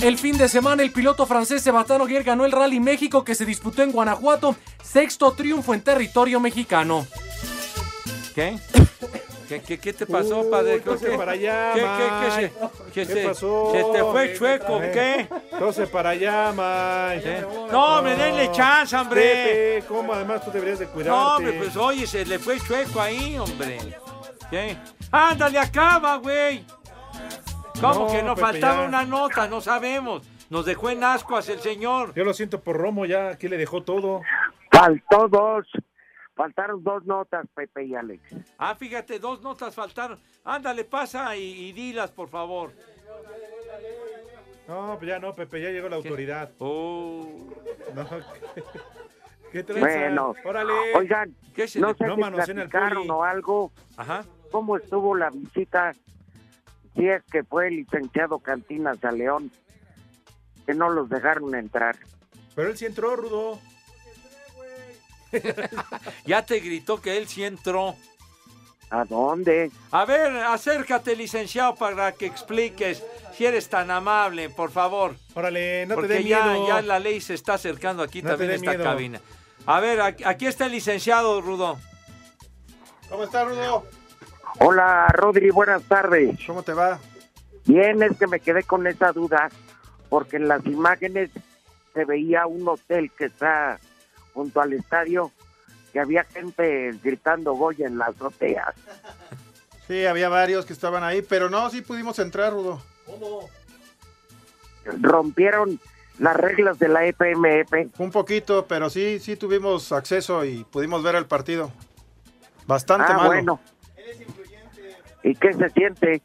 El fin de semana, el piloto francés Sebastián Ogier ganó el Rally México que se disputó en Guanajuato, sexto triunfo en territorio mexicano. ¿Qué? ¿Qué, qué, qué te pasó, padre? ¿Qué, qué- para allá, ¿Qué, qué, qué se, qué ¿Qué se- pasó? se te fue chueco? Eh, ¿Qué? Entonces para allá, Mike. No, hombre, denle chance, hombre. Pepe, ¿cómo además tú deberías de cuidarte? No, hombre, pues oye, se le fue chueco ahí, hombre. ¿Qué? Ándale, acaba, güey. ¿Cómo No, que no Pepe, faltaba ya. una nota? No sabemos. Nos dejó en ascuas el señor. Yo lo siento por Romo, ya aquí le dejó todo. Faltó dos. Faltaron dos notas, Pepe y Alex. Ah, fíjate, dos notas faltaron. Ándale, pasa y, y dilas, por favor. No, pues ya no, Pepe, ya llegó la autoridad. Oh. No, ¿qué, qué? Bueno, Órale. oigan, ¿Qué se no sé no si platicaron o algo. Ajá. ¿Cómo estuvo la visita? Si es que fue el licenciado Cantinas a León, que no los dejaron entrar. Pero él sí entró, Rudo. Ya te gritó que él sí entró. ¿A dónde? A ver, acércate, licenciado, para que expliques. Si eres tan amable, por favor. Órale, no Porque te dé ya, miedo. ya la ley se está acercando aquí No también esta miedo. cabina. A ver, aquí, aquí está el licenciado, Rudo. ¿Cómo está, Rudo? Hola, Rodri, buenas tardes. ¿Cómo te va? Bien, es que me quedé con esa duda, porque en las imágenes se veía un hotel que está junto al estadio, que había gente gritando Goya en la azotea. Sí, había varios que estaban ahí, pero no, sí pudimos entrar, Rudo. Rompieron las reglas de la E EPMF. Un poquito, pero sí, sí tuvimos acceso y pudimos ver el partido. Bastante ah, malo. bueno. ¿Y qué se siente?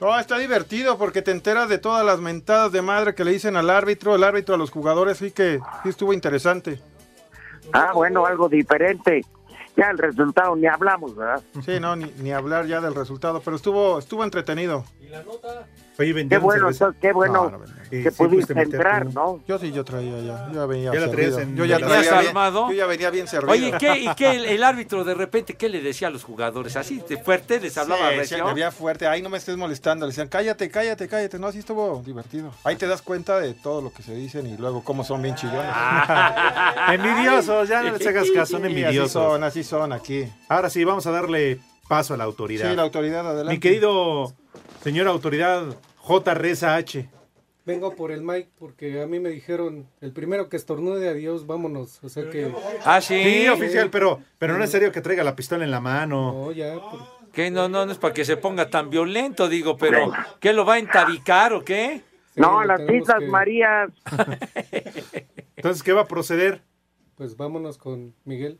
No, está divertido porque te enteras de todas las mentadas de madre que le dicen al árbitro, el árbitro a los jugadores, sí que sí estuvo interesante. Ah, bueno, algo diferente. Ya el resultado ni hablamos, ¿verdad? Sí, no, ni, ni hablar ya del resultado, pero estuvo, estuvo entretenido. Oye, Qué bueno, qué bueno No, no, no. que Sí, sí, pudiste entrar, tú. ¿no? Yo sí, yo traía ya. Yo ya venía Ya en- Yo ya traía bien- armado. Yo ya venía bien servido. Oye, ¿y qué, y qué el, el árbitro de repente qué le decía a los jugadores? ¿Así de fuerte les hablaba Sí, sí, recio? le había fuerte. Ahí no me estés molestando. Le decían, cállate, cállate, cállate. No, así estuvo divertido. Ahí te das cuenta de todo lo que se dicen y luego cómo son bien chillones. Envidiosos, ya no les hagas caso, son Sí, así envidiosos. son, así son aquí. Ahora sí, vamos a darle paso a la autoridad. Sí, la autoridad, adelante. Mi querido señor autoridad J. Reza H. Vengo por el mic porque a mí me dijeron, el primero que estornude, adiós, vámonos. O sea que... Ah, sí. Sí, oficial, pero, pero no es necesario que traiga la pistola en la mano. No, ya. por- Que no, no, no es para que se ponga tan violento, digo, pero ¿qué lo va a entabicar o qué? No, las Islas que- Marías. Entonces, ¿qué va a proceder? Pues vámonos con Miguel.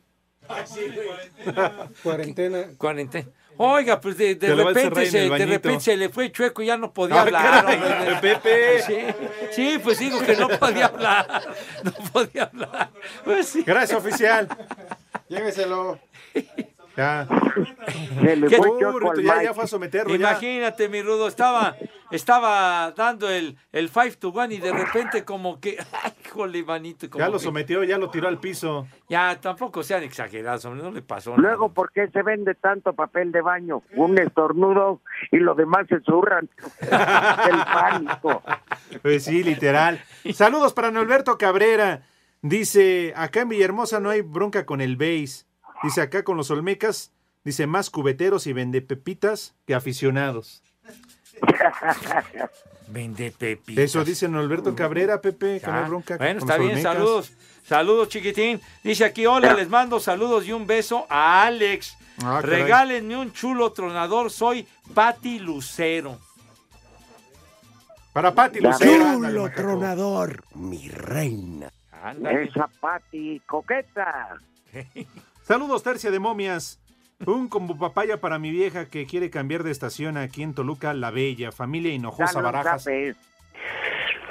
Cuarentena. Cuarentena. Oiga, pues de, repente en se, de repente se le fue chueco y ya no podía Ah, hablar. caray. Pepe. Sí, sí, pues digo que no podía hablar. No podía hablar. Pues sí. Gracias, oficial. Lléveselo. Ya. Se fue Burrito, choco al ya, ya fue a someterlo. ya. Imagínate, mi rudo, estaba, estaba dando el, el five to one y de repente como que, ay, híjole, manito. como Ya lo que- sometió, ya lo tiró al piso. Ya, tampoco sean exagerados, hombre, no le pasó nada. Luego, ¿por qué se vende tanto papel de baño? Un estornudo y los demás se zurran. El pánico. Pues sí, literal. Saludos para Norberto Cabrera. Dice, acá en Villahermosa no hay bronca con el base. Dice, acá con los Olmecas, dice, más cubeteros y vende pepitas que aficionados. Vende pepitas. Eso dice Norberto Cabrera, Pepe, que no hay Ah, bronca Bueno, con está los bien, Olmecas. saludos. Saludos, chiquitín. Dice aquí, hola, les mando saludos y un beso a Alex. Ah. Regálenme un chulo tronador, soy Pati Lucero. Para Pati Lucero. Chulo tronador, mi reina. Ándale. Esa Pati coqueta. Saludos, Tercia de Momias. Un combo papaya para mi vieja que quiere cambiar de estación aquí en Toluca, La Bella, familia Hinojosa un Barajas. café.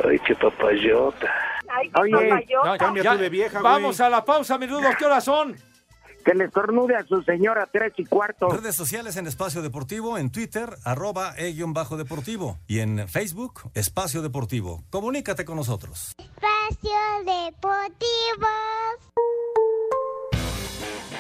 Ay, qué papayota. Oye, No, cambia Ya, tú de vieja, güey. Vamos a la pausa, mi rudo, ¿qué horas son? que le estornude a su señora tres y cuarto. Redes sociales en Espacio Deportivo, en Twitter, arroba e-bajo deportivo. Y en Facebook, Espacio Deportivo. Comunícate con nosotros. Espacio Deportivo.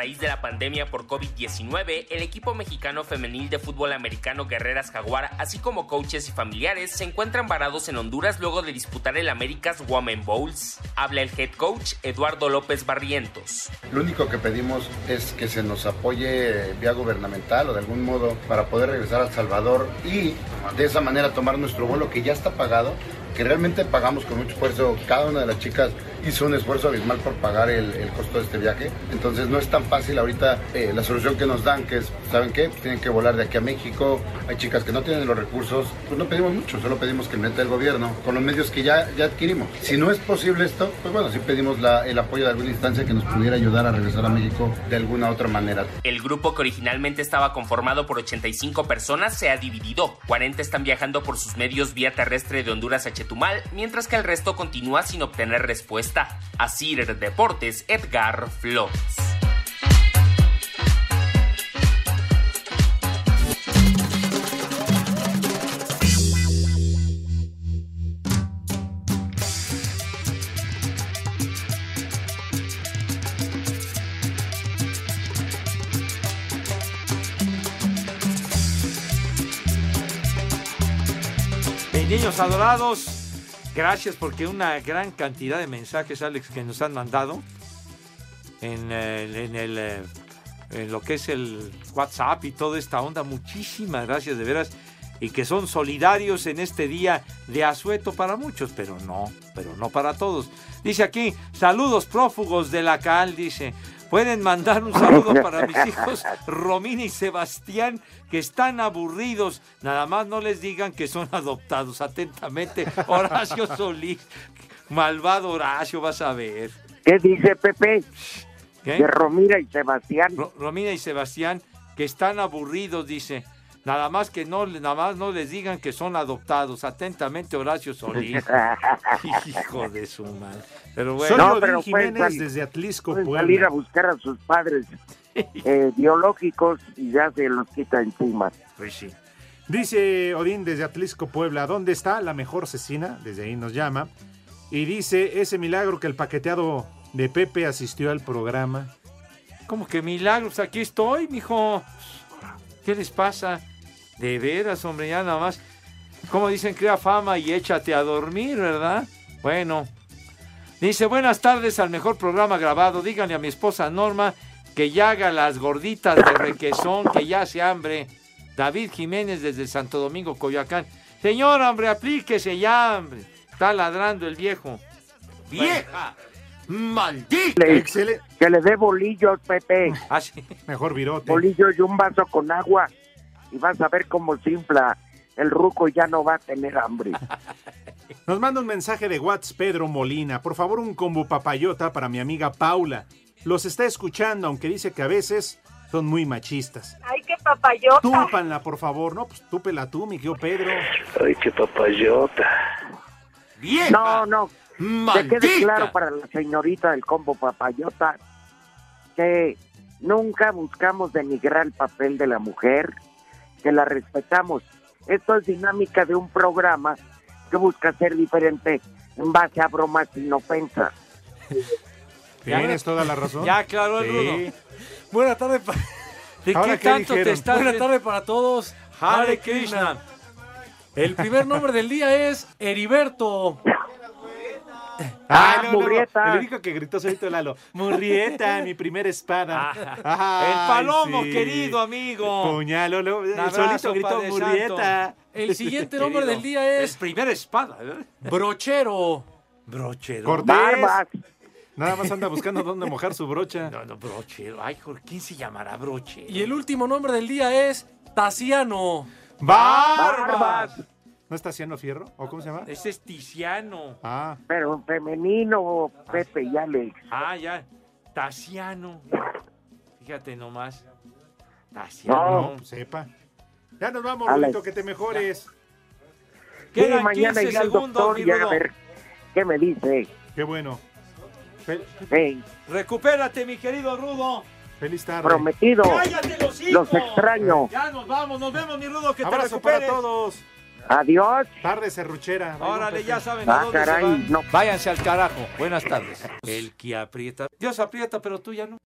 Raíz de la pandemia por COVID-19, el equipo mexicano femenil de fútbol americano Guerreras Jaguar, así como coaches y familiares, se encuentran varados en Honduras luego de disputar el Américas Women Bowls. Habla el head coach Eduardo López Barrientos. Lo único que pedimos es que se nos apoye vía gubernamental o de algún modo para poder regresar a El Salvador y de esa manera tomar nuestro vuelo que ya está pagado, que realmente pagamos con mucho esfuerzo. Cada una de las chicas hizo un esfuerzo abismal por pagar el, el costo de este viaje. Entonces no es tan fácil ahorita eh, la solución que nos dan, que es, ¿saben qué? Tienen que volar de aquí a México. Hay chicas que no tienen los recursos. Pues no pedimos mucho, solo pedimos que meta el gobierno con los medios que ya, ya adquirimos. Si no es posible esto, pues bueno, sí pedimos el apoyo de alguna instancia que nos pudiera ayudar a regresar a México de alguna otra manera. El grupo que originalmente estaba conformado por 85 personas se ha dividido. 40 están viajando por sus medios vía terrestre de Honduras a Chetumal, mientras que el resto continúa sin obtener respuesta respuesta. A Cider Deportes, Edgar Flores. Niños adorados, gracias porque una gran cantidad de mensajes, Alex, que nos han mandado en, en el, eh, lo que es el WhatsApp y toda esta onda. Muchísimas gracias, de veras. Y que son solidarios en este día de asueto para muchos, pero no, pero no para todos. Dice aquí, saludos prófugos de la CAL, dice. Pueden mandar un saludo para mis hijos Romina y Sebastián, que están aburridos. Nada más no les digan que son adoptados. Atentamente, Horacio Solís. Malvado Horacio, vas a ver. ¿Qué dice Pepe? ¿Qué? De Romira y Sebastián. Ro- Romina y Sebastián, que están aburridos, dice. Nada más que no, nada más no les digan que son adoptados. Atentamente, Horacio Solís. Hijo de su madre. Pero bueno. No, pero pueden Jiménez salir- desde Atlisco, Pueden Puebla. salir a buscar a sus padres eh, biológicos y ya se los quita encima. Pues sí. Dice Odín desde Atlisco, Puebla, ¿dónde está la mejor cecina? Desde ahí nos llama. Y dice, ese milagro que el paqueteado de Pepe asistió al programa. ¿Cómo que milagros? Aquí estoy, mijo. ¿Qué les pasa? De veras, hombre, ya nada más. Como dicen, crea fama y échate a dormir, ¿verdad? Bueno. Dice, buenas tardes al mejor programa grabado. Díganle a mi esposa Norma que ya haga las gorditas de requesón, que ya hace hambre. David Jiménez desde Santo Domingo, Coyoacán. Señor, hombre, aplíquese ya, hombre. Está ladrando el viejo. ¡Vieja! ¡Maldita! Le- que le dé bolillos, Pepe. Ah, sí. Mejor virote. Bolillos y un vaso con agua. Y vas a ver cómo simpla el ruco y ya no va a tener hambre. Nos manda un mensaje de WhatsApp Pedro Molina. Por favor, un combo papayota para mi amiga Paula. Los está escuchando, aunque dice que a veces son muy machistas. Ay, qué papayota. Túpanla, por favor. No, pues túpela tú, mi querido Pedro. Ay, qué papayota. No, no. Que ¡Maldita! quede claro para la señorita del combo papayota que nunca buscamos denigrar el papel de la mujer, que la respetamos. Esto es dinámica de un programa que busca ser diferente en base a bromas sin ofensa. Tienes toda la razón. Ya aclaró el Sí. rudo. Buena tarde. pa- ¿De qué ¿qué tanto te estás... Buena tarde para todos. Hare Krishna. El primer nombre del día es Heriberto. Ah, Ah, Murrieta. El único que gritó solito Lalo. Murrieta, mi primera espada. Ay, el palomo, sí. querido amigo. Puñalo, lo- abrazo, solito gritó Padre Murrieta. Santo. El siguiente Querido. nombre del día Es primera espada. ¿eh? Brochero. Brochero. Cortés. Nada más anda buscando dónde mojar su brocha. No, no, brochero. Ay, ¿por ¿quién se llamará brochero? Y el último nombre del día es Tasiano. ¡Barbas! ¿No está haciendo fierro? ¿O cómo se llama? Ese es Tiziano. Ah, Pero en femenino, Pepe y Alex. Ah, ya. Tasiano. Fíjate nomás. Tasiano. no, sepa. Ya nos vamos, Alex. Rudito, que te mejores. Sí, Quedan mañana 15 iré al segundos, doctor mi y a Rudo. ver qué me dice. Qué bueno. Hey, Recupérate, mi querido Rudo. Feliz tarde. prometido. Cállate los hijos. Los extraño. Ya nos vamos, nos vemos, mi Rudo, que te Abrazo para recuperes. todos. Adiós. Tarde serruchera. Órale, ya saben a Ah, dónde caray, se van. no. Váyanse al carajo. Buenas tardes. El que aprieta. Dios aprieta, pero tú ya no.